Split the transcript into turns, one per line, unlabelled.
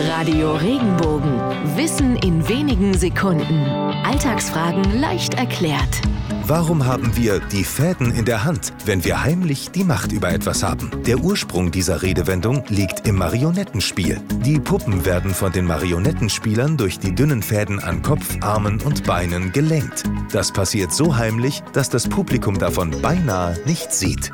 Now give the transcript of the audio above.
Radio Regenbogen. Wissen in wenigen Sekunden. Alltagsfragen leicht erklärt.
Warum haben wir die Fäden in der Hand, wenn wir heimlich die Macht über etwas haben? Der Ursprung dieser Redewendung liegt im Marionettenspiel. Die Puppen werden von den Marionettenspielern durch die dünnen Fäden an Kopf, Armen und Beinen gelenkt. Das passiert so heimlich, dass das Publikum davon beinahe nichts sieht.